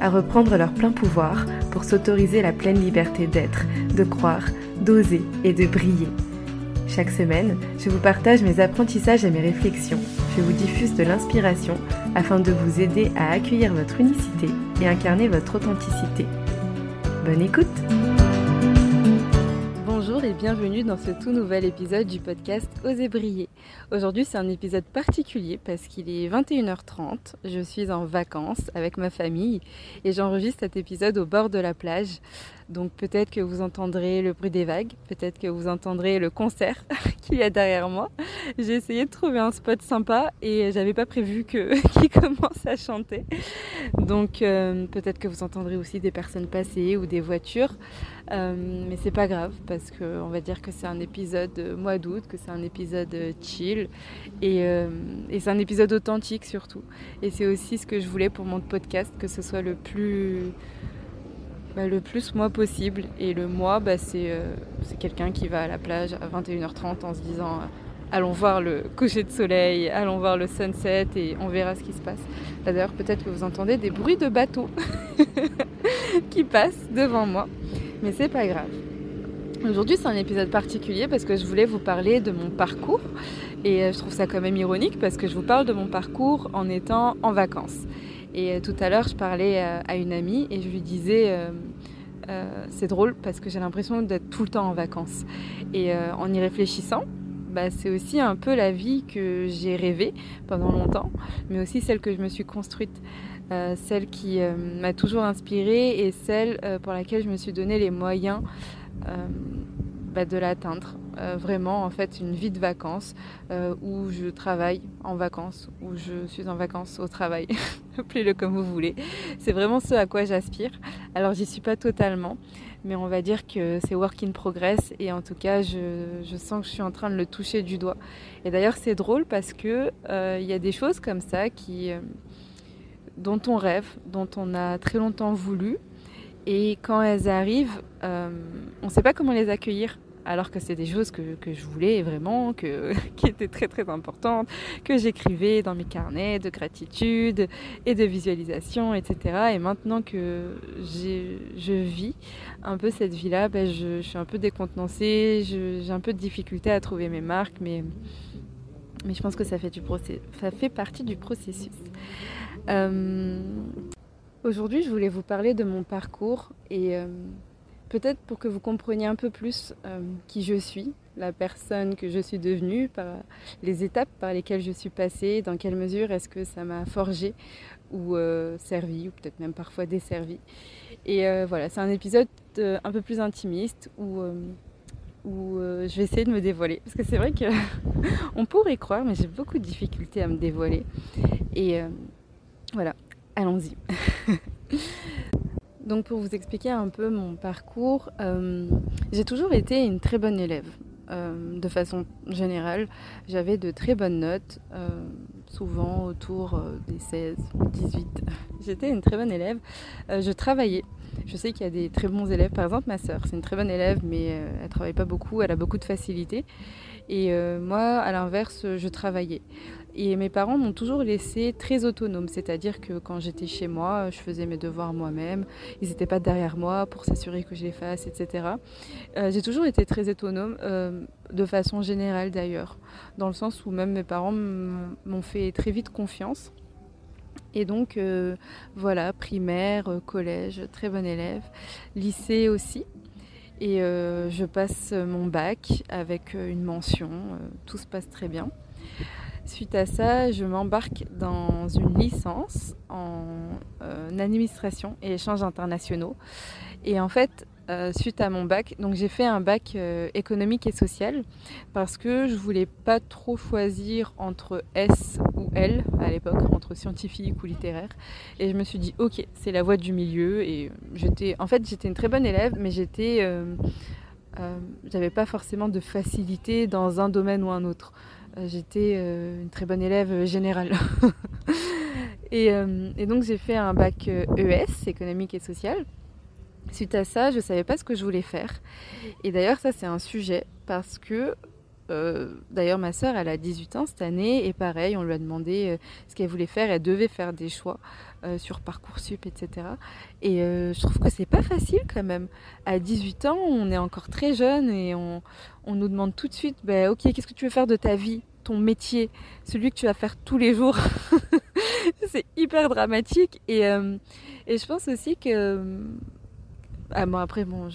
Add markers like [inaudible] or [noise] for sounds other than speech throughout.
à reprendre leur plein pouvoir pour s'autoriser la pleine liberté d'être, de croire, d'oser et de briller. Chaque semaine, je vous partage mes apprentissages et mes réflexions. Je vous diffuse de l'inspiration afin de vous aider à accueillir votre unicité et incarner votre authenticité. Bonne écoute et bienvenue dans ce tout nouvel épisode du podcast Osez briller. Aujourd'hui c'est un épisode particulier parce qu'il est 21h30, je suis en vacances avec ma famille et j'enregistre cet épisode au bord de la plage. Donc peut-être que vous entendrez le bruit des vagues, peut-être que vous entendrez le concert [laughs] qu'il y a derrière moi. J'ai essayé de trouver un spot sympa et j'avais pas prévu [laughs] qu'il commence à chanter. Donc euh, peut-être que vous entendrez aussi des personnes passer ou des voitures. Euh, mais c'est pas grave parce qu'on va dire que c'est un épisode mois d'août, que c'est un épisode chill euh, et c'est un épisode authentique surtout. Et c'est aussi ce que je voulais pour mon podcast, que ce soit le plus bah, le plus moi possible. Et le moi, bah, euh, c'est quelqu'un qui va à la plage à 21h30 en se disant euh, allons voir le coucher de soleil, allons voir le sunset et on verra ce qui se passe. D'ailleurs, peut-être que vous entendez des bruits de bateaux [laughs] qui passent devant moi, mais c'est pas grave. Aujourd'hui, c'est un épisode particulier parce que je voulais vous parler de mon parcours et euh, je trouve ça quand même ironique parce que je vous parle de mon parcours en étant en vacances. Et euh, tout à l'heure, je parlais euh, à une amie et je lui disais, euh, c'est drôle parce que j'ai l'impression d'être tout le temps en vacances. Et en y réfléchissant, bah, c'est aussi un peu la vie que j'ai rêvée pendant longtemps, mais aussi celle que je me suis construite. celle qui m'a toujours inspirée et celle pour laquelle je me suis donné les moyens bah, de l'atteindre. Vraiment, en fait, une vie de vacances où je travaille en vacances, où je suis en vacances au travail. [laughs] [laughs] Appelez-le comme vous voulez. C'est vraiment ce à quoi j'aspire. Alors, j'y suis pas totalement, mais on va dire que c'est work in progress et en tout cas, je, sens que je suis en train de le toucher du doigt. Et d'ailleurs, c'est drôle parce que euh, il y a des choses comme ça qui, dont on rêve, dont on a très longtemps voulu. Et quand elles arrivent, on ne sait pas comment les accueillir alors que c'est des choses que, je voulais vraiment, que, [laughs] qui étaient très très importantes, que j'écrivais dans mes carnets de gratitude et de visualisation, etc. Et maintenant que je vis un peu cette vie-là, ben je, suis un peu décontenancée, j'ai un peu de difficulté à trouver mes marques, mais, mais je pense que ça fait, du ça fait partie du processus. Euh, aujourd'hui, je voulais vous parler de mon parcours et... Euh, Peut-être pour que vous compreniez un peu plus euh, qui je suis, la personne que je suis devenue, par les étapes par lesquelles je suis passée, dans quelle mesure est-ce que ça m'a forgé ou euh, servi, ou peut-être même parfois desservi. Et euh, voilà, c'est un épisode un peu plus intimiste où, où je vais essayer de me dévoiler. Parce que c'est vrai qu'on [laughs] pourrait croire, mais j'ai beaucoup de difficultés à me dévoiler. Et voilà, allons-y. [laughs] Donc pour vous expliquer un peu mon parcours, euh, j'ai toujours été une très bonne élève. Euh, de façon générale, j'avais de très bonnes notes, euh, souvent autour des 16, 18. [laughs] J'étais une très bonne élève. je travaillais. Je sais qu'il y a des très bons élèves. Par exemple, ma sœur, c'est une très bonne élève, mais elle travaille pas beaucoup. Elle a beaucoup de facilité. Et moi, à l'inverse, je travaillais. Et mes parents m'ont toujours laissé très autonome, c'est-à-dire que quand j'étais chez moi, je faisais mes devoirs moi-même, ils n'étaient pas derrière moi pour s'assurer que je les fasse, etc. Euh, j'ai toujours été très autonome, euh, de façon générale d'ailleurs, dans le sens où même mes parents m'ont fait très vite confiance. Et donc, euh, voilà, primaire, collège, très bon élève, lycée aussi. Et je passe mon bac avec une mention, tout se passe très bien. Suite à ça, je m'embarque dans une licence en euh, administration et échanges internationaux. Et en fait, euh, suite à mon bac, donc j'ai fait un bac euh, économique et social parce que je voulais pas trop choisir entre S ou L à l'époque, entre scientifique ou littéraire. Et je me suis dit, ok, c'est la voie du milieu. Et j'étais, en fait, j'étais une très bonne élève, mais j'étais j'avais pas forcément de facilité dans un domaine ou un autre. J'étais une très bonne élève générale. [laughs] et, donc j'ai fait un bac ES, économique et social. Suite à ça, je ne savais pas ce que je voulais faire. Et d'ailleurs, ça c'est un sujet parce que euh, d'ailleurs, ma sœur, elle a 18 ans cette année, et pareil, on lui a demandé euh, ce qu'elle voulait faire. Elle devait faire des choix euh, sur Parcoursup, etc. Et je trouve que c'est pas facile quand même. À 18 ans, on est encore très jeune et on, nous demande tout de suite bah, Ok, qu'est-ce que tu veux faire de ta vie Ton métier, celui que tu vas faire tous les jours? [laughs] c'est hyper dramatique. Et, et je pense aussi que ah, après, bon,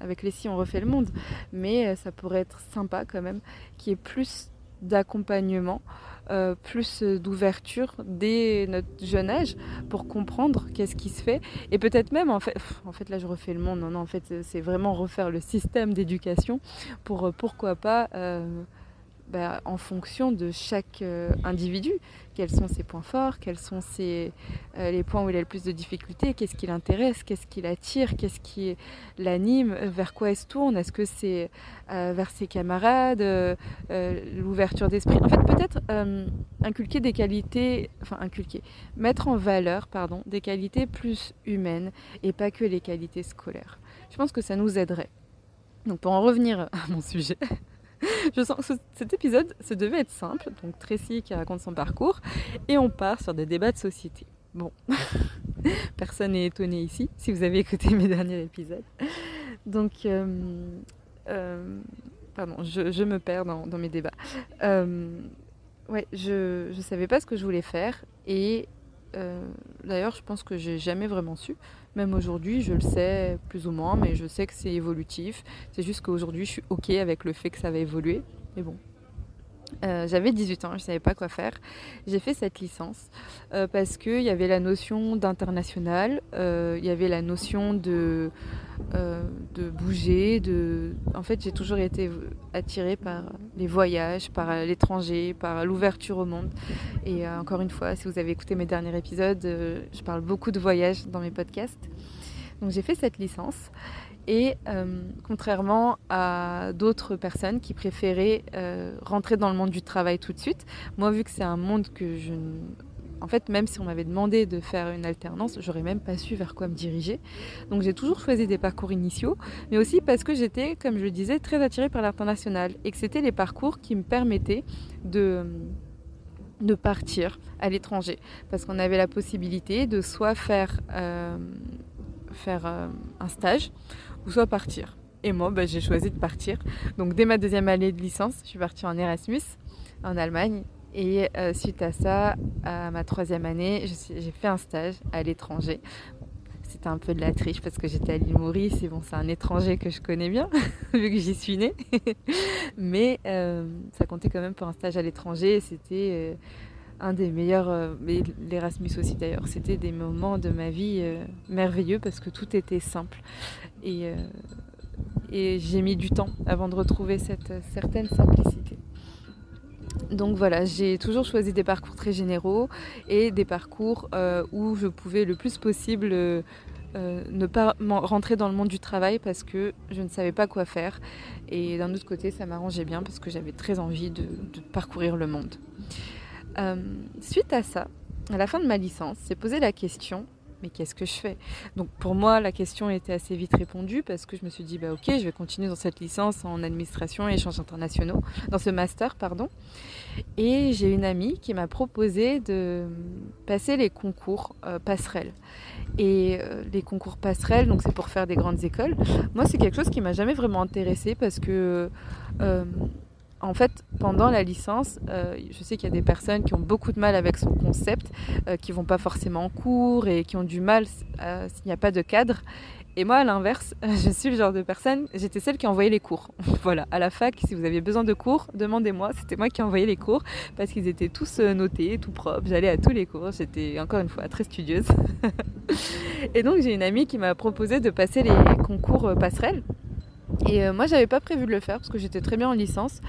avec les si, on refait le monde, mais euh, ça pourrait être sympa quand même qu'il y ait plus d'accompagnement, euh, plus d'ouverture dès notre jeune âge pour comprendre qu'est-ce qui se fait. Et peut-être même, en fait, là je refais le monde, non, non, en fait, c'est vraiment refaire le système d'éducation pour, euh, pourquoi pas, bah, en fonction de chaque euh, individu, quels sont ses points forts, quels sont euh, les points où il a le plus de difficultés, qu'est-ce qui l'intéresse, qu'est-ce qui l'attire, qu'est-ce qui l'anime, vers quoi il se tourne, est-ce que c'est euh, vers ses camarades, l'ouverture d'esprit. En fait, peut-être inculquer des qualités, enfin inculquer, mettre en valeur, pardon, des qualités plus humaines et pas que les qualités scolaires. Je pense que ça nous aiderait. Donc pour en revenir à mon sujet, [laughs] je sens que cet épisode, ça devait être simple. Donc Tracy qui raconte son parcours et on part sur des débats de société. Bon, [laughs] personne n'est étonné ici si vous avez écouté mes derniers épisodes. Donc, euh, euh, pardon, je, me perds dans, mes débats. Euh, ouais, je ne savais pas ce que je voulais faire et d'ailleurs, je pense que j'ai jamais vraiment su. Même aujourd'hui, je le sais plus ou moins, mais je sais que c'est évolutif. C'est juste qu'aujourd'hui, je suis OK avec le fait que ça va évoluer. Mais bon, euh, j'avais 18 ans, je ne savais pas quoi faire. J'ai fait cette licence euh, parce qu'il y avait la notion d'international, euh, il y avait la notion de, de bouger. En fait, j'ai toujours été attirée par les voyages, par l'étranger, par l'ouverture au monde. Et encore une fois, si vous avez écouté mes derniers épisodes, je parle beaucoup de voyages dans mes podcasts. Donc j'ai fait cette licence et euh, contrairement à d'autres personnes qui préféraient euh, rentrer dans le monde du travail tout de suite, moi vu que c'est un monde que je... En fait, même si on m'avait demandé de faire une alternance, j'aurais même pas su vers quoi me diriger. Donc j'ai toujours choisi des parcours initiaux, mais aussi parce que j'étais, comme je le disais, très attirée par l'international et que c'était les parcours qui me permettaient de de partir à l'étranger parce qu'on avait la possibilité de soit faire, euh, faire un stage ou soit partir. Et moi, bah, j'ai choisi de partir. Donc dès ma deuxième année de licence, je suis partie en Erasmus, en Allemagne. Et euh, suite à ça, à ma troisième année, j'ai fait un stage à l'étranger. C'était un peu de la triche parce que j'étais à l'île et bon, c'est un étranger que je connais bien, [laughs] vu que j'y suis née. [laughs] Mais euh, ça comptait quand même pour un stage à l'étranger. C'était euh, un des meilleurs, mais l'Erasmus aussi d'ailleurs, c'était des moments de ma vie merveilleux parce que tout était simple. Euh, et, j'ai mis du temps avant de retrouver cette certaine simplicité. Donc voilà, j'ai toujours choisi des parcours très généraux et des parcours euh, où je pouvais le plus possible euh, ne pas rentrer dans le monde du travail parce que je ne savais pas quoi faire. Et d'un autre côté, ça m'arrangeait bien parce que j'avais très envie de, parcourir le monde. Suite à ça, à la fin de ma licence, j'ai posé la question mais qu'est-ce que je fais? Donc pour moi, la question était assez vite répondue parce que je me suis dit, bah ok, je vais continuer dans cette licence en administration et échanges internationaux, dans ce master, pardon. Et j'ai une amie qui m'a proposé de passer les concours euh, passerelles. Et euh, les concours passerelles, donc c'est pour faire des grandes écoles. Moi, c'est quelque chose qui m'a jamais vraiment intéressée parce que euh, en fait, pendant la licence, euh, je sais qu'il y a des personnes qui ont beaucoup de mal avec son concept, euh, qui vont pas forcément en cours et qui ont du mal euh, s'il n'y a pas de cadre. Et moi, à l'inverse, [laughs] je suis le genre de personne, j'étais celle qui envoyait les cours. [laughs] voilà, à la fac, si vous aviez besoin de cours, demandez-moi. C'était moi qui envoyais les cours parce qu'ils étaient tous notés, tout propres. J'allais à tous les cours. J'étais encore une fois très studieuse. [laughs] et donc, j'ai une amie qui m'a proposé de passer les concours passerelles. Et euh, moi, j'avais pas prévu de le faire parce que j'étais très bien en licence.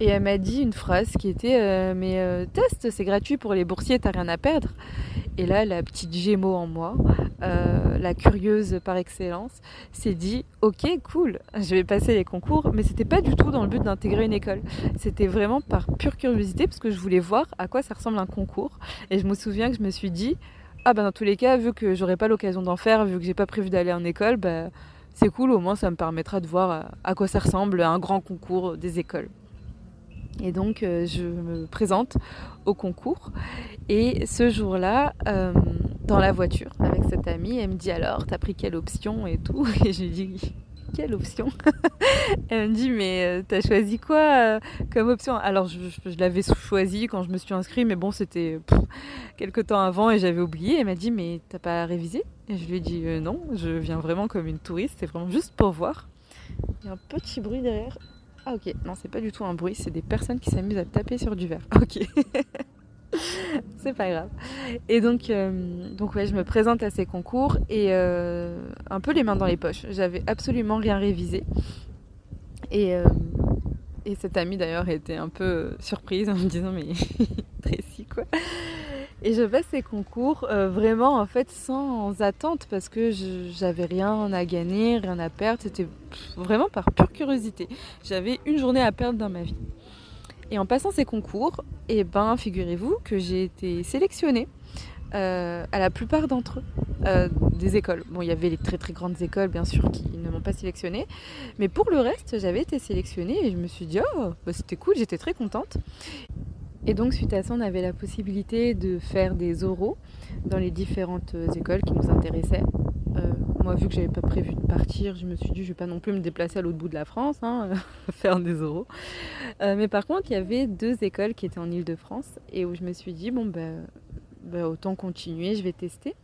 Et elle m'a dit une phrase qui était euh, Mais euh, test, c'est gratuit pour les boursiers, t'as rien à perdre. Et là, la petite Gémeaux en moi, euh, la curieuse par excellence, s'est dit Ok, cool, je vais passer les concours, mais c'était pas du tout dans le but d'intégrer une école. C'était vraiment par pure curiosité, parce que je voulais voir à quoi ça ressemble un concours. Et je me souviens que je me suis dit Ah, ben dans tous les cas, vu que j'aurais pas l'occasion d'en faire, vu que j'ai pas prévu d'aller en école, bah, c'est cool, au moins ça me permettra de voir à quoi ça ressemble un grand concours des écoles. Et donc euh, je me présente au concours. Et ce jour-là, euh, dans la voiture avec cette amie, elle me dit alors, t'as pris quelle option et tout? [laughs] Et je lui dis quelle option [laughs] Elle me dit mais euh, t'as choisi quoi comme option? Alors je, l'avais choisi quand je me suis inscrite, mais bon c'était quelques temps avant et j'avais oublié. Elle m'a dit mais t'as pas révisé? Et je lui ai dit non, je viens vraiment comme une touriste, c'est vraiment juste pour voir. Il y a un petit bruit derrière. Ah ok, non c'est pas du tout un bruit, c'est des personnes qui s'amusent à taper sur du verre. Ok. [laughs] [laughs] c'est pas grave. Et donc, euh, donc ouais, je me présente à ces concours et euh, un peu les mains dans les poches. J'avais absolument rien révisé. Et, euh, et cette amie d'ailleurs était un peu surprise en me disant mais [laughs] Tracy quoi. Et je passe ces concours vraiment en fait sans attente parce que j'avais rien à gagner, rien à perdre. C'était vraiment par pure curiosité. J'avais une journée à perdre dans ma vie. Et en passant ces concours, eh ben, figurez-vous que j'ai été sélectionnée euh, à la plupart d'entre eux euh, des écoles. Bon, il y avait les très très grandes écoles bien sûr qui ne m'ont pas sélectionnée, mais pour le reste, j'avais été sélectionnée et je me suis dit oh, bah, c'était cool, j'étais très contente. Et donc suite à ça, on avait la possibilité de faire des oraux dans les différentes écoles qui nous intéressaient. Euh, moi, vu que j'avais pas prévu de partir, je me suis dit, je vais pas non plus me déplacer à l'autre bout de la France, hein, [laughs] faire des. Euh, mais par contre, il y avait deux écoles qui étaient en Ile-de-France et où je me suis dit, bon, ben, ben, autant continuer, je vais tester.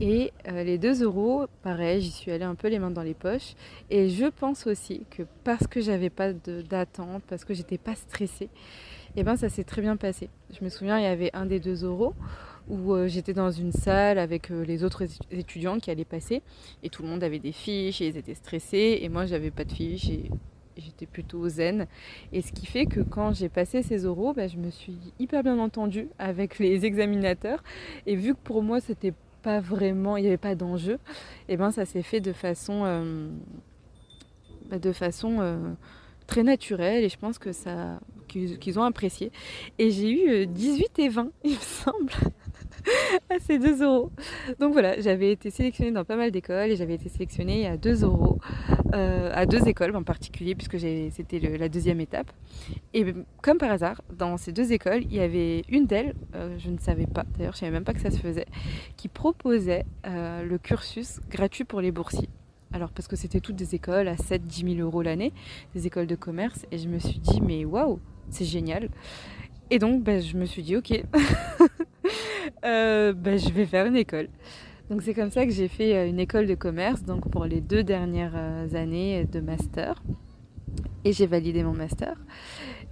Et les deux euros, pareil, j'y suis allée un peu les mains dans les poches. Et je pense aussi que parce que j'avais pas d'attente, parce que j'étais pas stressée, et eh ben ça s'est très bien passé. Je me souviens, il y avait un des deux euros où euh, j'étais dans une salle avec euh, les autres étudiants qui allaient passer et tout le monde avait des fiches et ils étaient stressés et moi j'avais pas de fiches et j'étais plutôt zen. Et ce qui fait que quand j'ai passé ces oraux, bah, je me suis hyper bien entendue avec les [laughs] examinateurs et vu que pour moi c'était pas vraiment, il n'y avait pas d'enjeu, et eh ben ça s'est fait de façon, euh, bah, de façon très naturelle et je pense que ça qu'ils ont apprécié. Et j'ai eu 18 euh, et 20, [laughs] il me semble, [laughs] à ces 2 euros. Donc voilà, j'avais été sélectionnée dans pas mal d'écoles et j'avais été sélectionnée à 2 euros, euh, à deux écoles en particulier, puisque c'était la deuxième étape. Et comme par hasard, dans ces deux écoles, il y avait une d'elles, euh, je ne savais pas, d'ailleurs je ne savais même pas que ça se faisait, qui proposait le cursus gratuit pour les boursiers. Alors parce que c'était toutes des écoles à 7-10 000 euros l'année, des écoles de commerce, et je me suis dit mais waouh, c'est génial. Et donc, ben, je me suis dit, ok, [laughs] [laughs] euh, ben, je vais faire une école. Donc c'est comme ça que j'ai fait euh, une école de commerce, donc pour les deux dernières euh, années de master. Et j'ai validé mon master.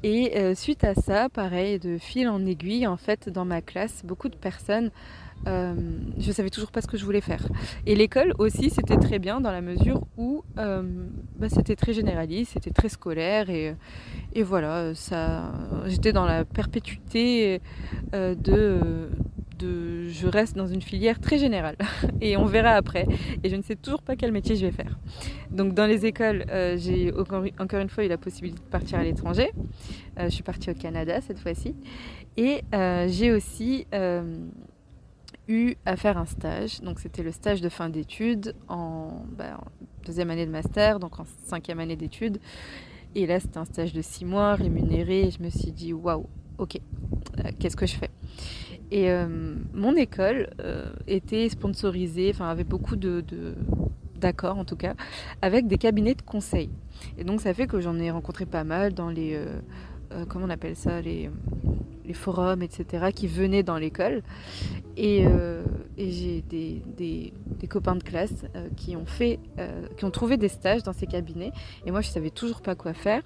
Et suite à ça, pareil, de fil en aiguille, en fait, dans ma classe, beaucoup de personnes euh, je savais toujours pas ce que je voulais faire. Et l'école aussi, c'était très bien dans la mesure où bah, c'était très généraliste, c'était très scolaire et, et voilà, j'étais dans la perpétuité de, je reste dans une filière très générale [laughs] et on verra après. Et je ne sais toujours pas quel métier je vais faire. Donc dans les écoles, j'ai encore, une fois eu la possibilité de partir à l'étranger. je suis partie au Canada cette fois-ci et j'ai aussi eu à faire un stage. Donc c'était le stage de fin d'études en, bah, deuxième année de master, donc en cinquième année d'études. Et là c'était un stage de six mois rémunéré. Et je me suis dit waouh, ok, euh, qu'est-ce que je fais? Et euh, mon école euh, était sponsorisée, enfin avait beaucoup de, d'accords en tout cas, avec des cabinets de conseil. Et donc ça fait que j'en ai rencontré pas mal dans les, comment on appelle ça, les forums, etc., qui venaient dans l'école. Et, euh, j'ai des, copains de classe euh, qui ont euh, trouvé des stages dans ces cabinets. Et moi, je savais toujours pas quoi faire.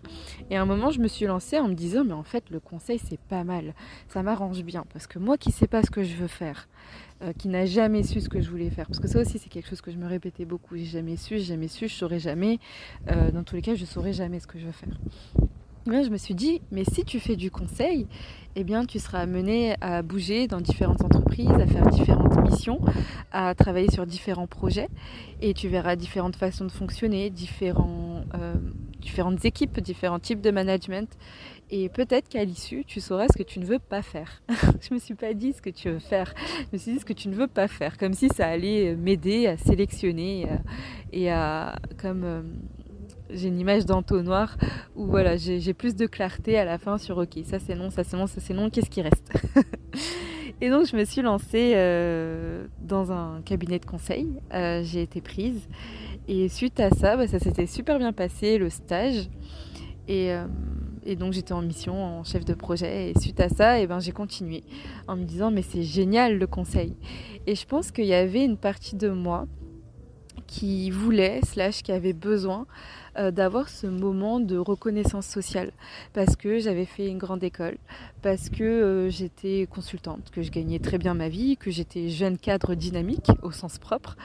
Et à un moment, je me suis lancée en me disant, mais en fait, le conseil, c'est pas mal. Ça m'arrange bien. Parce que moi qui sais pas ce que je veux faire, qui n'a jamais su ce que je voulais faire, parce que ça aussi, c'est quelque chose que je me répétais beaucoup. J'ai jamais su, j'ai jamais su, je saurais jamais. dans tous les cas, je saurais jamais ce que je veux faire. Je me suis dit, mais si tu fais du conseil, eh bien, tu seras amené à bouger dans différentes entreprises, à faire différentes missions, à travailler sur différents projets, et tu verras différentes façons de fonctionner, euh, différentes équipes, différents types de management. Et peut-être qu'à l'issue, tu sauras ce que tu ne veux pas faire. [laughs] je me suis pas dit ce que tu veux faire, je me suis dit ce que tu ne veux pas faire, comme si ça allait m'aider à sélectionner et à, comme euh, j'ai une image d'entonnoir où voilà, j'ai plus de clarté à la fin sur ok, ça c'est non, ça c'est non, ça c'est non, qu'est-ce qui reste [laughs] Et donc je me suis lancée euh, dans un cabinet de conseil, euh, j'ai été prise et suite à ça, bah, ça s'était super bien passé, le stage. Et, euh, et donc j'étais en mission en chef de projet et suite à ça, eh ben, j'ai continué en me disant mais c'est génial le conseil. Et je pense qu'il y avait une partie de moi qui voulait, slash qui avait besoin euh, d'avoir ce moment de reconnaissance sociale parce que j'avais fait une grande école, parce que euh, j'étais consultante, que je gagnais très bien ma vie, que j'étais jeune cadre dynamique au sens propre,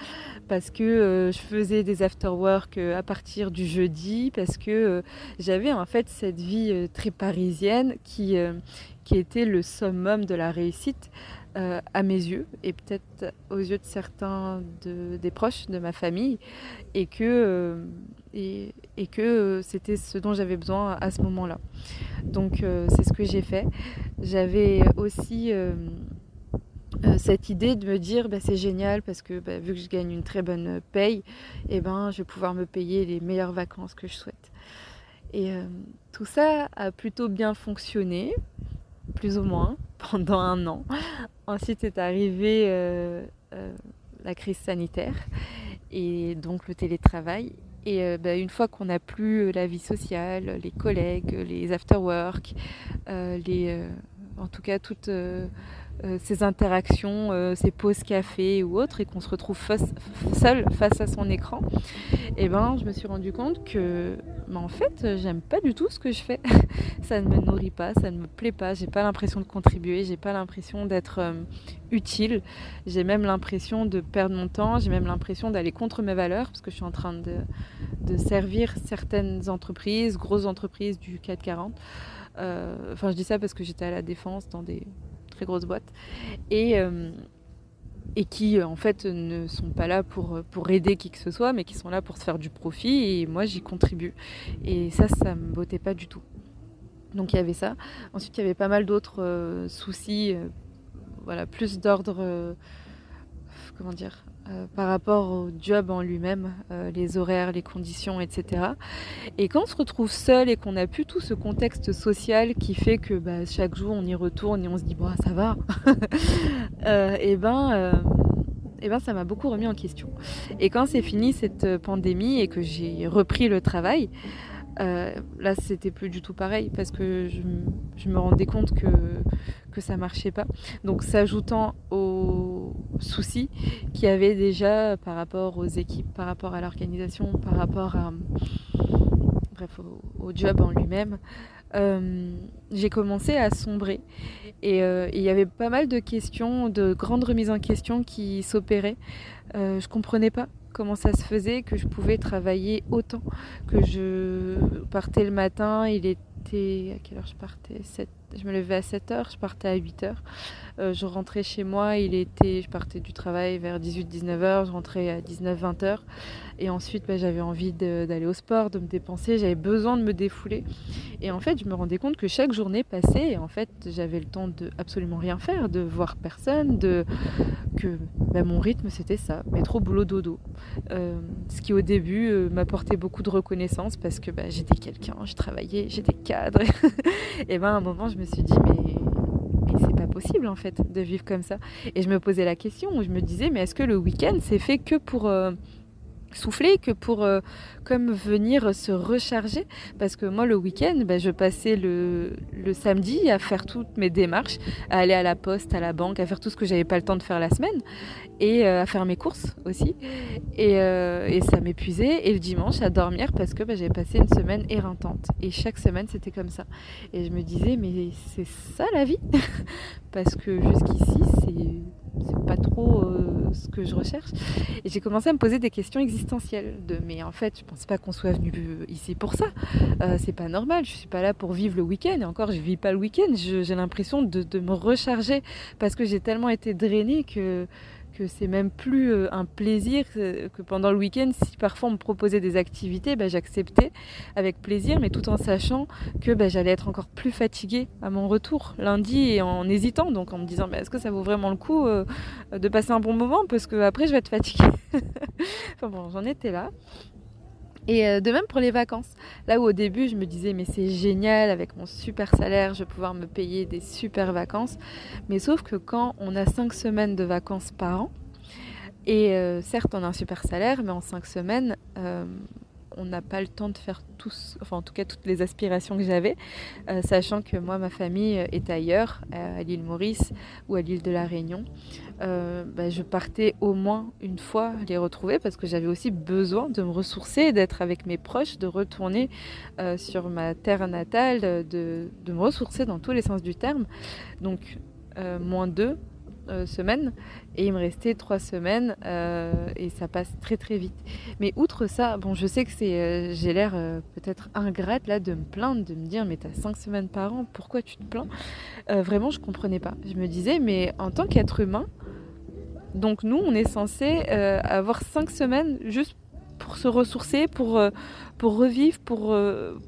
parce que euh, je faisais des after-work à partir du jeudi, parce que j'avais en fait cette vie très parisienne qui, qui était le summum de la réussite. Euh, à mes yeux et peut-être aux yeux de certains des proches de ma famille et que, euh, et, que c'était ce dont j'avais besoin à ce moment-là. Donc euh, c'est ce que j'ai fait. J'avais aussi cette idée de me dire bah, c'est génial parce que bah, vu que je gagne une très bonne paye, eh ben, je vais pouvoir me payer les meilleures vacances que je souhaite. Et tout ça a plutôt bien fonctionné, plus ou moins, [laughs] pendant un an. Ensuite est arrivée euh, euh, la crise sanitaire et donc le télétravail. Et euh, bah, une fois qu'on n'a plus la vie sociale, les collègues, les after-work, les, en tout cas toutes euh, ces interactions, euh, ces pauses café ou autres, et qu'on se retrouve seul face à son écran, eh ben je me suis rendu compte que en fait j'aime pas du tout ce que je fais. [laughs] ça ne me nourrit pas, ça ne me plaît pas, j'ai pas l'impression de contribuer, j'ai pas l'impression d'être euh, utile, j'ai même l'impression de perdre mon temps, j'ai même l'impression d'aller contre mes valeurs parce que je suis en train de, de servir certaines entreprises, grosses entreprises du 440. Enfin, je dis ça parce que j'étais à la défense dans des grosses boîtes, et, euh, et qui euh, en fait ne sont pas là pour, pour aider qui que ce soit, mais qui sont là pour se faire du profit, et moi j'y contribue. Et ça, ça me bottait pas du tout. Donc il y avait ça. Ensuite, il y avait pas mal d'autres euh, soucis, voilà, plus d'ordre, comment dire, euh, par rapport au job en lui-même, euh, les horaires, les conditions, etc. Et quand on se retrouve seul et qu'on n'a plus tout ce contexte social qui fait que bah, chaque jour on y retourne et on se dit bah ça va, [laughs] euh, et ben et ben ça m'a beaucoup remis en question. Et quand c'est fini cette pandémie et que j'ai repris le travail, là, c'était plus du tout pareil parce que je, me rendais compte que, que ça marchait pas. Donc, s'ajoutant aux soucis qu'il y avait déjà par rapport aux équipes, par rapport à l'organisation, par rapport à, bref, au, job en lui-même, euh, j'ai commencé à sombrer. Euh, et il y avait pas mal de questions, de grandes remises en question qui s'opéraient. je comprenais pas comment ça se faisait que je pouvais travailler autant, que je partais le matin, il était... À quelle heure je partais? Je me levais à 7h, je partais à 8h. Euh, je rentrais chez moi, il était, je partais du travail vers 18-19h, je rentrais à 19-20h. Et ensuite, bah, j'avais envie d'aller au sport, de me dépenser, j'avais besoin de me défouler. Et en fait, je me rendais compte que chaque journée passée, en fait, j'avais le temps de absolument rien faire, de voir personne, de que bah, mon rythme c'était ça, métro, boulot, dodo. Euh, ce qui au début euh, m'apportait beaucoup de reconnaissance parce que bah, j'étais quelqu'un, je travaillais, j'étais cadre. [laughs] et ben à un moment, je me suis dit mais c'est pas possible en fait de vivre comme ça. Et je me posais la question, je me disais, mais est-ce que le week-end c'est fait que pour euh, souffler, que pour euh, comme venir se recharger Parce que moi le week-end, ben, je passais le, le, samedi à faire toutes mes démarches, à aller à la poste, à la banque, à faire tout ce que j'avais pas le temps de faire la semaine et euh, à faire mes courses aussi. Et, euh, et ça m'épuisait. Et le dimanche, à dormir parce que bah, j'avais passé une semaine éreintante. Et chaque semaine, c'était comme ça. Et je me disais, mais c'est ça la vie? [laughs] Parce que jusqu'ici, c'est pas trop euh, ce que je recherche. Et j'ai commencé à me poser des questions existentielles. De, mais en fait, je pense pas qu'on soit venu ici pour ça? Euh, c'est pas normal. Je suis pas là pour vivre le week-end. Et encore, je vis pas le week-end. J'ai l'impression de, de, me recharger parce que j'ai tellement été drainée que c'est même plus euh, un plaisir que pendant le week-end, si parfois on me proposait des activités, bah, j'acceptais avec plaisir, mais tout en sachant que bah, j'allais être encore plus fatiguée à mon retour lundi et en hésitant, donc en me disant bah, est-ce que ça vaut vraiment le coup euh, de passer un bon moment? Parce que après je vais être fatiguée. [laughs] enfin bon, j'en étais là. Et euh, de même pour les vacances. Là où au début je me disais mais c'est génial avec mon super salaire, je vais pouvoir me payer des super vacances. Mais sauf que quand on a 5 semaines de vacances par an, et euh, certes on a un super salaire, mais en 5 semaines, euh, on n'a pas le temps de faire tous, enfin en tout cas toutes les aspirations que j'avais, euh, sachant que moi ma famille est ailleurs, à l'île Maurice ou à l'île de la Réunion. Euh, bah, je partais au moins une fois les retrouver parce que j'avais aussi besoin de me ressourcer, d'être avec mes proches, de retourner euh, sur ma terre natale, de, de, me ressourcer dans tous les sens du terme. Donc moins deux, euh, semaines et il me restait trois semaines euh, et ça passe très très vite. Mais outre ça, bon, je sais que c'est, euh, j'ai l'air peut-être ingrate là de me plaindre, de me dire mais t'as cinq semaines par an, pourquoi tu te plains? Vraiment, je comprenais pas. Je me disais mais en tant qu'être humain, donc nous, on est censé avoir cinq semaines juste pour se ressourcer, pour, pour revivre, pour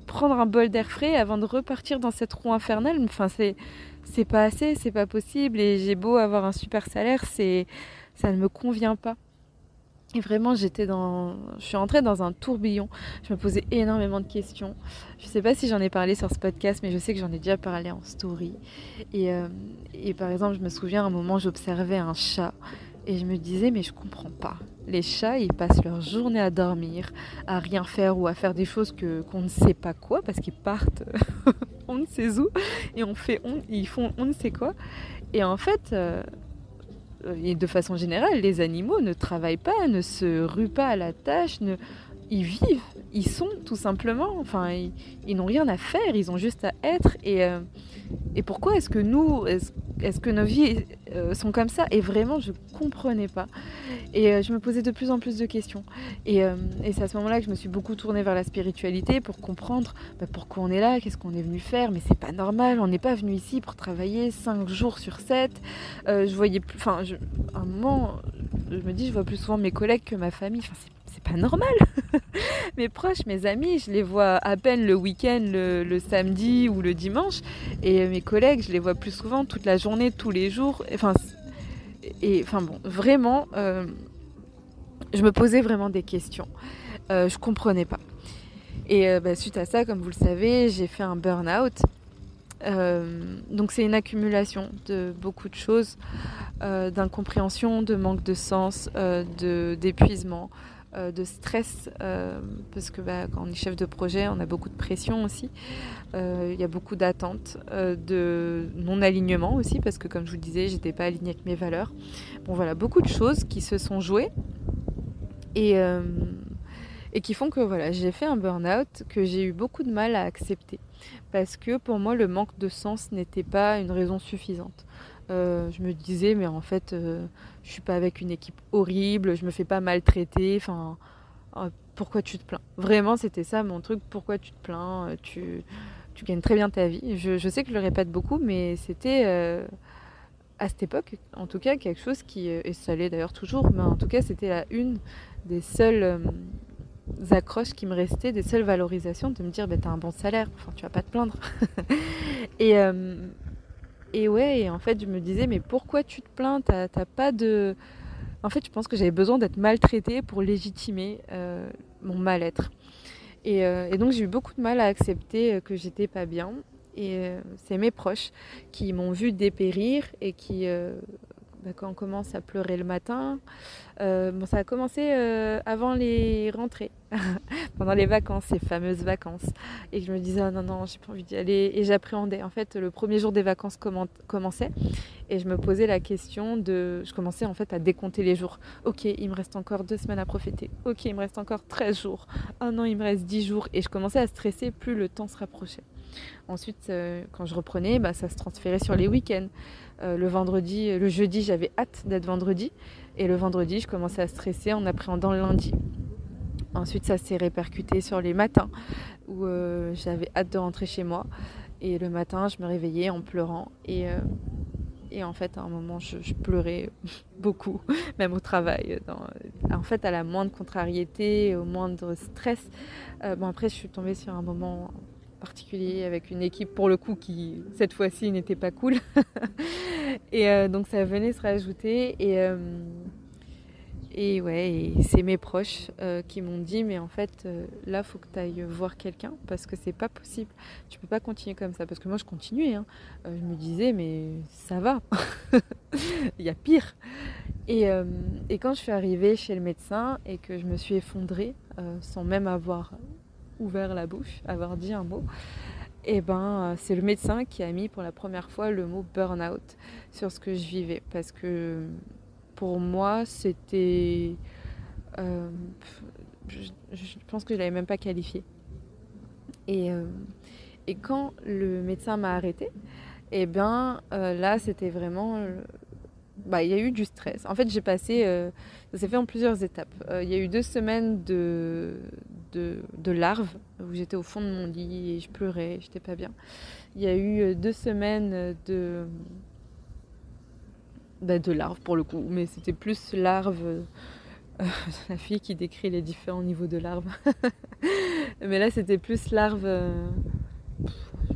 prendre un bol d'air frais avant de repartir dans cette roue infernale. Enfin, c'est c'est pas assez, c'est pas possible et j'ai beau avoir un super salaire, c'est ça ne me convient pas. Et vraiment, j'étais dans, je suis entrée dans un tourbillon. Je me posais énormément de questions. Je sais pas si j'en ai parlé sur ce podcast, mais je sais que j'en ai déjà parlé en story. Et, euh, et par exemple, je me souviens à un moment, j'observais un chat et je me disais, mais je comprends pas. Les chats, ils passent leur journée à dormir, à rien faire ou à faire des choses que qu'on ne sait pas quoi, parce qu'ils partent [laughs] on ne sait où et on fait, ils font on ne sait quoi? Et en fait, euh, et de façon générale, les animaux ne travaillent pas, ne se ruent pas à la tâche, ne, ils vivent, ils sont tout simplement. Enfin, ils, n'ont rien à faire, ils ont juste à être. Et, euh, et pourquoi est-ce que nous, est-ce, que nos vies euh, sont comme ça? Et vraiment, je comprenais pas. Et euh, je me posais de plus en plus de questions. Et, et, c'est à ce moment-là que je me suis beaucoup tournée vers la spiritualité pour comprendre bah, pourquoi on est là, qu'est-ce qu'on est venu faire? Mais c'est pas normal, on n'est pas venu ici pour travailler 5 jours sur 7. je voyais plus. Enfin, à un moment, je me dis, je vois plus souvent mes collègues que ma famille. Enfin, c'est c'est pas normal. [laughs] mes proches, mes amis, je les vois à peine le week-end, le, samedi ou le dimanche. Et mes collègues, je les vois plus souvent toute la journée, tous les jours. Et enfin bon, vraiment, euh, je me posais vraiment des questions. Euh, je comprenais pas. Et euh, bah, suite à ça, comme vous le savez, j'ai fait un burn-out. donc c'est une accumulation de beaucoup de choses, d'incompréhension, de manque de sens, d'épuisement, euh, de stress, euh, parce que bah, quand on est chef de projet, on a beaucoup de pression aussi. Euh, il y a beaucoup d'attentes, de non-alignement aussi, parce que comme je vous le disais, j'étais pas alignée avec mes valeurs. Bon voilà, beaucoup de choses qui se sont jouées et, et qui font que voilà, j'ai fait un burn-out que j'ai eu beaucoup de mal à accepter. Parce que pour moi, le manque de sens n'était pas une raison suffisante. Euh, je me disais, mais en fait, euh, je suis pas avec une équipe horrible, je me fais pas maltraiter. Enfin, euh, pourquoi tu te plains? Vraiment, c'était ça mon truc. Pourquoi tu te plains? Tu, tu gagnes très bien ta vie. Je, sais que je le répète beaucoup, mais c'était à cette époque, en tout cas, quelque chose qui, et ça l'est d'ailleurs toujours, mais en tout cas, c'était la une des seules accroches qui me restaient, des seules valorisations, de me dire, bah, tu as un bon salaire, enfin, tu vas pas te plaindre. [laughs] et, et ouais, en fait, je me disais, mais pourquoi tu te plains? T'as pas de. En fait, je pense que j'avais besoin d'être maltraitée pour légitimer euh, mon mal-être. Et, euh, et, donc, j'ai eu beaucoup de mal à accepter euh, que j'étais pas bien. Et c'est mes proches qui m'ont vu dépérir et qui bah, quand on commence à pleurer le matin. Euh, bon, ça a commencé euh, avant les rentrées, [laughs] pendant les vacances, ces fameuses vacances. Et je me disais, ah, non, non, j'ai pas envie d'y aller. Et j'appréhendais. En fait, le premier jour des vacances commençait. Et je me posais la question de. Je commençais en fait à décompter les jours. Ok, il me reste encore deux semaines à profiter. Ok, il me reste encore 13 jours. Un an, il me reste 10 jours. Et je commençais à stresser plus le temps se rapprochait. Ensuite, quand je reprenais, bah, ça se transférait sur les week-ends. Le vendredi, le jeudi, j'avais hâte d'être vendredi. Et le vendredi, je commençais à stresser en appréhendant le lundi. Ensuite, ça s'est répercuté sur les matins où j'avais hâte de rentrer chez moi. Et le matin, je me réveillais en pleurant. Et, euh, en fait, à un moment, je, pleurais [laughs] beaucoup, [laughs] même au travail. en fait, à la moindre contrariété, au moindre stress. Euh, bon, après, je suis tombée sur un moment particulier avec une équipe, pour le coup, qui, cette fois-ci, n'était pas cool. [laughs] et euh, donc, ça venait se rajouter. Et et ouais, c'est mes proches euh, qui m'ont dit mais en fait euh, là faut que tu ailles voir quelqu'un parce que c'est pas possible. Tu peux pas continuer comme ça parce que moi je continuais. Hein. Euh, je me disais mais ça va, [laughs] il y a pire. Et, et, quand je suis arrivée chez le médecin et que je me suis effondrée sans même avoir ouvert la bouche, avoir dit un mot, et eh ben c'est le médecin qui a mis pour la première fois le mot burn-out sur ce que je vivais parce que pour moi, c'était. Euh, je, pense que je l'avais même pas qualifié. Et, euh, et quand le médecin m'a arrêté, et eh bien euh, là, c'était vraiment. Bah, il y a eu du stress. En fait, j'ai passé. ça s'est fait en plusieurs étapes. il y a eu deux semaines de, de, larves où j'étais au fond de mon lit et je pleurais, j'étais pas bien. Il y a eu deux semaines de bah, de larves pour le coup, mais c'était plus larves. Euh, [laughs] la fille qui décrit les différents niveaux de larves. [laughs] mais là, c'était plus larves. Euh,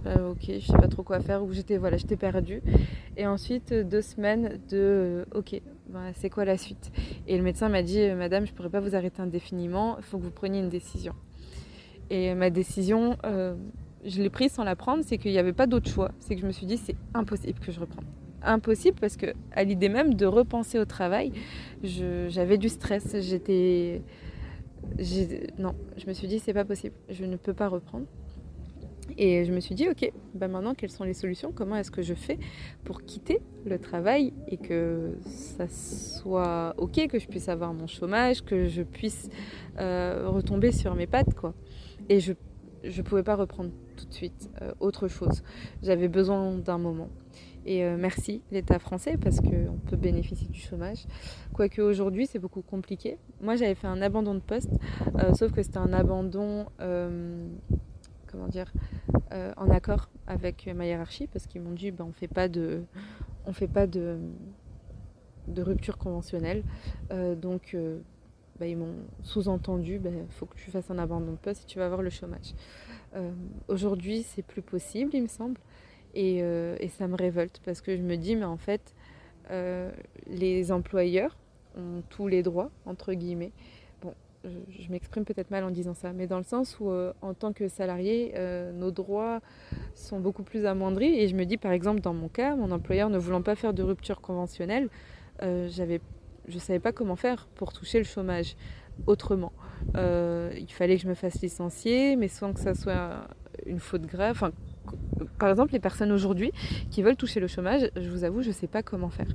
ok, je sais pas trop quoi faire, où j'étais voilà, j'étais perdue. Et ensuite, deux semaines de ok, bah, c'est quoi la suite? Et le médecin m'a dit, Madame, je pourrais pas vous arrêter indéfiniment, il faut que vous preniez une décision. Et ma décision, euh, je l'ai prise sans la prendre, c'est qu'il n'y avait pas d'autre choix. C'est que je me suis dit, c'est impossible que je reprenne impossible parce que à l'idée même de repenser au travail, j'avais du stress. J'étais, non, je me suis dit c'est pas possible, je ne peux pas reprendre. Et je me suis dit ok, bah maintenant quelles sont les solutions? Comment est-ce que je fais pour quitter le travail et que ça soit ok, que je puisse avoir mon chômage, que je puisse euh, retomber sur mes pattes quoi? Et je je pouvais pas reprendre tout de suite euh, autre chose. J'avais besoin d'un moment. Et euh, merci l'État français parce qu'on peut bénéficier du chômage. Quoique aujourd'hui c'est beaucoup compliqué. Moi j'avais fait un abandon de poste, sauf que c'était un abandon, comment dire, en accord avec ma hiérarchie parce qu'ils m'ont dit ben, on fait pas de, on fait pas de, de rupture conventionnelle. donc ben, ils m'ont sous-entendu, il ben, faut que tu fasses un abandon de poste et tu vas avoir le chômage. aujourd'hui c'est plus possible il me semble. Euh, et, ça me révolte parce que je me dis, mais en fait, euh, les employeurs ont tous les droits, entre guillemets. Bon, je, m'exprime peut-être mal en disant ça, mais dans le sens où, euh, en tant que salarié, nos droits sont beaucoup plus amoindris. Et je me dis, par exemple, dans mon cas, mon employeur ne voulant pas faire de rupture conventionnelle, je ne savais pas comment faire pour toucher le chômage autrement. il fallait que je me fasse licencier, mais sans que ça soit une faute grave. Par exemple, les personnes aujourd'hui qui veulent toucher le chômage, je vous avoue, je ne sais pas comment faire.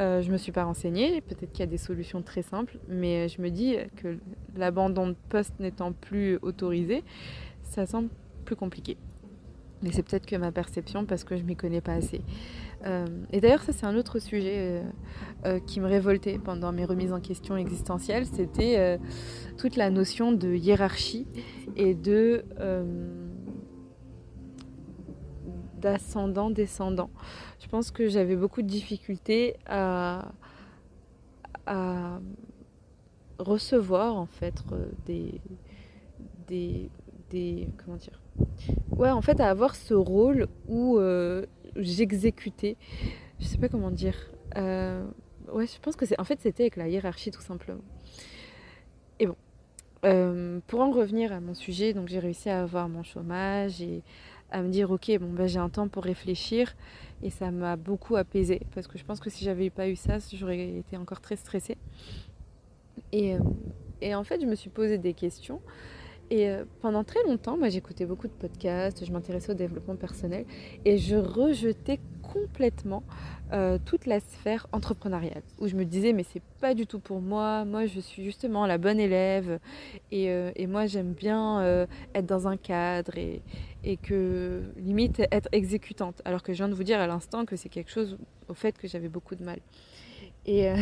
Euh, je ne me suis pas renseignée, peut-être qu'il y a des solutions très simples, mais je me dis que l'abandon de poste n'étant plus autorisé, ça semble plus compliqué. Mais c'est peut-être que ma perception parce que je ne m'y connais pas assez. Euh, et d'ailleurs, ça c'est un autre sujet euh, qui me révoltait pendant mes remises en question existentielles, c'était toute la notion de hiérarchie et de d'ascendant, descendant. Je pense que j'avais beaucoup de difficultés à, recevoir en fait euh, des, des, des, comment dire ouais en fait à avoir ce rôle où euh, j'exécutais. Je sais pas comment dire. Euh, ouais je pense que c'est en fait c'était avec la hiérarchie tout simplement. Et bon pour en revenir à mon sujet donc j'ai réussi à avoir mon chômage et à me dire ok bon ben j'ai un temps pour réfléchir. Et ça m'a beaucoup apaisé parce que je pense que si j'avais pas eu ça j'aurais été encore très stressée. Et, euh, et, en fait je me suis posé des questions Et euh, pendant très longtemps, moi j'écoutais beaucoup de podcasts, je m'intéressais au développement personnel et je rejetais complètement euh, toute la sphère entrepreneuriale où je me disais mais c'est pas du tout pour moi, moi je suis justement la bonne élève et, euh, moi j'aime bien être dans un cadre et, et, que limite être exécutante alors que je viens de vous dire à l'instant que c'est quelque chose au fait que j'avais beaucoup de mal. Et,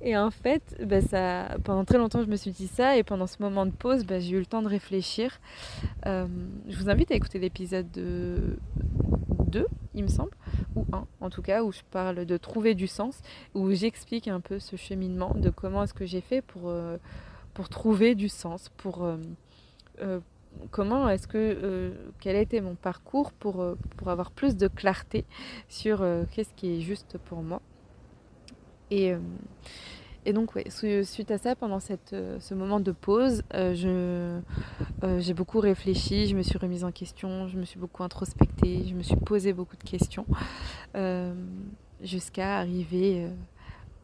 Et en fait, bah, ça, pendant très longtemps, je me suis dit ça. Et pendant ce moment de pause, bah, j'ai eu le temps de réfléchir. Euh, je vous invite à écouter l'épisode 2, il me semble, ou 1 en tout cas, où je parle de trouver du sens, où j'explique un peu ce cheminement de comment est-ce que j'ai fait pour, euh, pour trouver du sens, pour... Euh, comment est-ce que quel a été mon parcours pour, pour avoir plus de clarté sur qu'est-ce qui est juste pour moi. Et, euh, et donc, ouais, suite à ça, pendant euh, ce moment de pause, euh, j'ai beaucoup réfléchi, je me suis remise en question, je me suis beaucoup introspectée, je me suis posé beaucoup de questions, jusqu'à arriver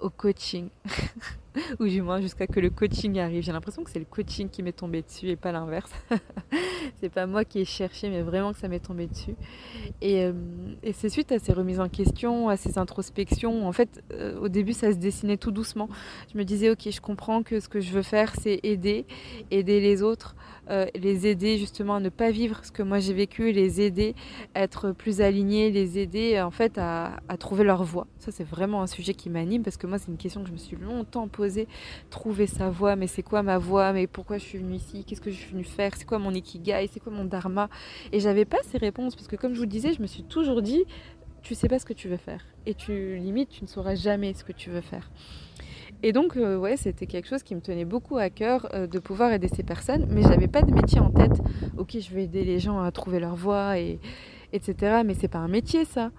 au coaching. [laughs] [laughs] ou du moins jusqu'à que le coaching arrive. J'ai l'impression que c'est le coaching qui m'est tombé dessus et pas l'inverse. [laughs] c'est pas moi qui ai cherché, mais vraiment que ça m'est tombé dessus. Et, euh, et c'est suite à ces remises en question, à ces introspections. En fait, euh, au début, ça se dessinait tout doucement. Je me disais, ok, je comprends que ce que je veux faire, c'est aider, aider les autres, euh, les aider justement à ne pas vivre ce que moi j'ai vécu, les aider à être plus alignés, les aider en fait à, à trouver leur voie. Ça, c'est vraiment un sujet qui m'anime parce que moi, c'est une question que je me suis longtemps posée trouver sa voie, mais c'est quoi ma voie, mais pourquoi je suis venue ici, qu'est-ce que je suis venue faire, c'est quoi mon ikigai, c'est quoi mon dharma? Et j'avais pas ces réponses parce que comme je vous disais, je me suis toujours dit, tu sais pas ce que tu veux faire. Et tu limites, tu ne sauras jamais ce que tu veux faire. Et donc, euh, ouais, c'était quelque chose qui me tenait beaucoup à cœur euh, de pouvoir aider ces personnes, mais j'avais pas de métier en tête. Ok, je vais aider les gens à trouver leur voie, et, etc. Mais c'est pas un métier, ça.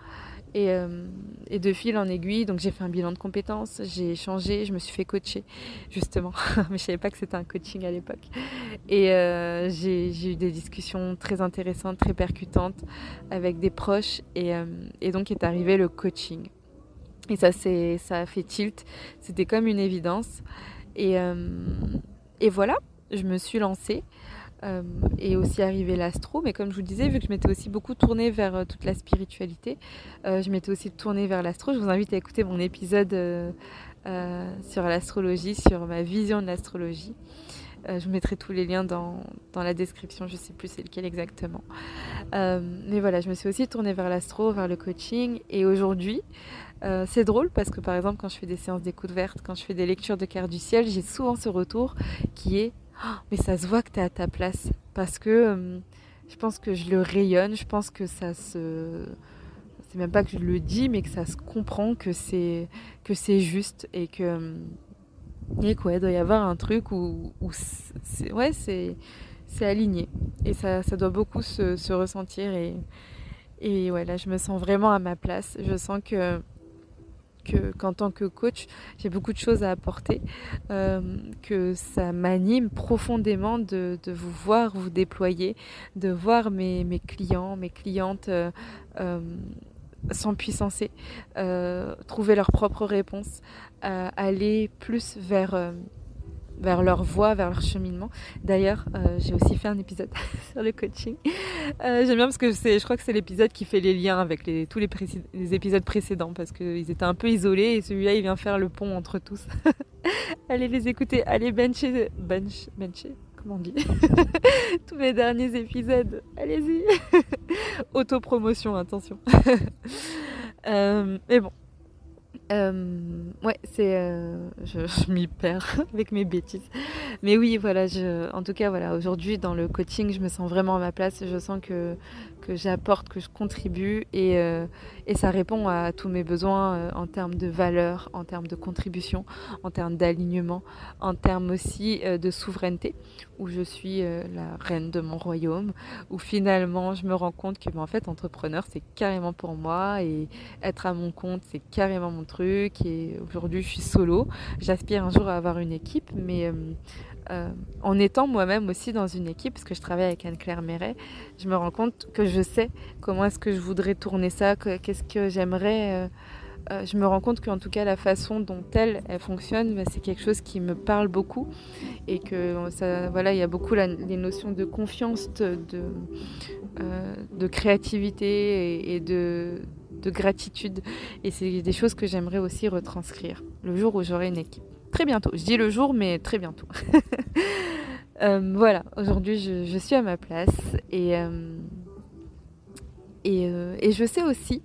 Euh, et, de fil en aiguille, donc j'ai fait un bilan de compétences, j'ai changé, je me suis fait coacher, justement. [laughs] Mais je savais pas que c'était un coaching à l'époque. Et euh, j'ai eu des discussions très intéressantes, très percutantes avec des proches. Et, euh, donc est arrivé le coaching. Et ça, ça a fait tilt. C'était comme une évidence. Et voilà, je me suis lancée. Euh, et aussi arrivé l'astro. Mais comme je vous disais, vu que je m'étais aussi beaucoup tournée vers euh, toute la spiritualité, euh, je m'étais aussi tournée vers l'astro. Je vous invite à écouter mon épisode sur l'astrologie, sur ma vision de l'astrologie. je vous mettrai tous les liens dans, dans la description, je ne sais plus c'est lequel exactement. mais voilà, je me suis aussi tournée vers l'astro, vers le coaching. Et aujourd'hui, c'est drôle parce que par exemple, quand je fais des séances d'écoute verte, quand je fais des lectures de cartes du ciel, j'ai souvent ce retour qui est mais ça se voit que tu es à ta place. Parce que euh, je pense que je le rayonne, je pense que ça se. C'est même pas que je le dis, mais que ça se comprend que c'est que c'est juste et que euh, et quoi, il doit y avoir un truc où, c'est ouais c'est c'est aligné et ça, ça doit beaucoup se, se ressentir et et ouais là je me sens vraiment à ma place. Je sens que qu'en tant que coach, j'ai beaucoup de choses à apporter, euh, que ça m'anime profondément de, vous voir vous déployer, de voir mes, clients, mes clientes euh, euh, s'empuissancer, trouver leurs propres réponses, aller plus vers vers leur voie, vers leur cheminement. D'ailleurs, euh, j'ai aussi fait un épisode [laughs] sur le coaching. Euh, j'aime bien parce que je crois que c'est l'épisode qui fait les liens avec tous les, les épisodes précédents parce qu'ils étaient un peu isolés et celui-là il vient faire le pont entre tous. [laughs] allez les écouter, allez bencher, bench, bencher, comment on dit? [laughs] Tous mes derniers épisodes, allez-y. Autopromotion, attention. euh, mais bon, euh, ouais, c'est. Euh, je, m'y perds [laughs] avec mes bêtises. Mais oui, voilà, je, en tout cas, voilà, aujourd'hui, dans le coaching, je me sens vraiment à ma place. Je sens que, que j'apporte, que je contribue et, euh, et, ça répond à tous mes besoins euh, en termes de valeur, en termes de contribution, en termes d'alignement, en termes aussi euh, de souveraineté, où je suis la reine de mon royaume, où finalement je me rends compte que ben, en fait entrepreneur c'est carrément pour moi et être à mon compte c'est carrément mon truc et aujourd'hui je suis solo. J'aspire un jour à avoir une équipe, mais euh, en étant moi-même aussi dans une équipe, parce que je travaille avec Anne-Claire Méret, je me rends compte que je sais comment est-ce que je voudrais tourner ça, qu'est-ce que j'aimerais euh, euh, je me rends compte qu'en tout cas la façon dont elle, fonctionne, bah, c'est quelque chose qui me parle beaucoup et que ça, voilà, il y a beaucoup les notions de confiance, de, de créativité et, de, de gratitude. Et c'est des choses que j'aimerais aussi retranscrire le jour où j'aurai une équipe. Très bientôt. Je dis le jour, mais très bientôt. [laughs] Euh, voilà, aujourd'hui je, suis à ma place et, et, et je sais aussi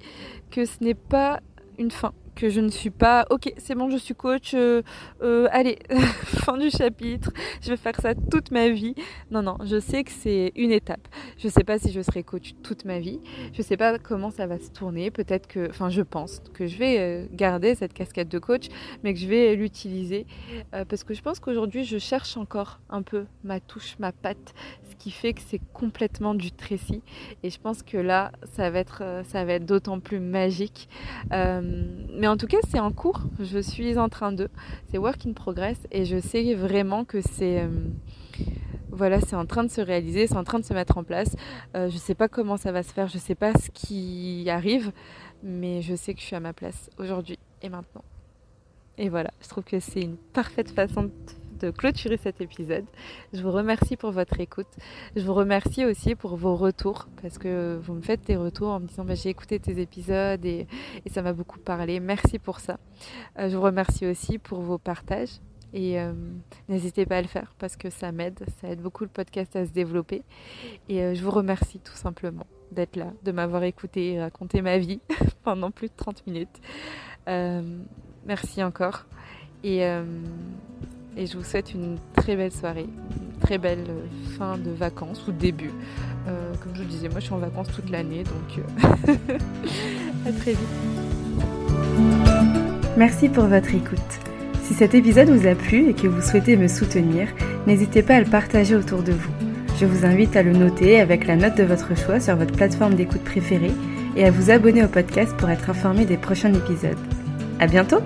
que ce n'est pas une fin que je ne suis pas. Ok c'est bon je suis coach euh, euh, allez [laughs] fin du chapitre. Je vais faire ça toute ma vie. Non non je sais que c'est une étape. Je sais pas si je serai coach toute ma vie. Je sais pas comment ça va se tourner. Peut-être que enfin je pense que je vais euh, garder cette casquette de coach mais que je vais l'utiliser parce que je pense qu'aujourd'hui je cherche encore un peu ma touche ma patte ce qui fait que c'est complètement du trécis et je pense que là ça va être ça va être d'autant plus magique. Mais en tout cas, c'est en cours. Je suis en train de. C'est work in progress et je sais vraiment que c'est. Euh, voilà, c'est en train de se réaliser, c'est en train de se mettre en place. Euh, je ne sais pas comment ça va se faire, je ne sais pas ce qui arrive, mais je sais que je suis à ma place aujourd'hui et maintenant. Et voilà, je trouve que c'est une parfaite façon de de clôturer cet épisode. Je vous remercie pour votre écoute. Je vous remercie aussi pour vos retours parce que vous me faites des retours en me disant bah, j'ai écouté tes épisodes et, ça m'a beaucoup parlé. Merci pour ça. Euh, je vous remercie aussi pour vos partages. Et euh, n'hésitez pas à le faire parce que ça m'aide, ça aide beaucoup le podcast à se développer. Et euh, je vous remercie tout simplement d'être là, de m'avoir écouté et raconté ma vie [laughs] pendant plus de 30 minutes. merci encore. Et, et je vous souhaite une très belle soirée, une très belle euh, fin de vacances ou début. Euh, comme je vous disais, moi je suis en vacances toute l'année, donc euh, [laughs] à très vite. Merci pour votre écoute. Si cet épisode vous a plu et que vous souhaitez me soutenir, n'hésitez pas à le partager autour de vous. Je vous invite à le noter avec la note de votre choix sur votre plateforme d'écoute préférée et à vous abonner au podcast pour être informé des prochains épisodes. À bientôt!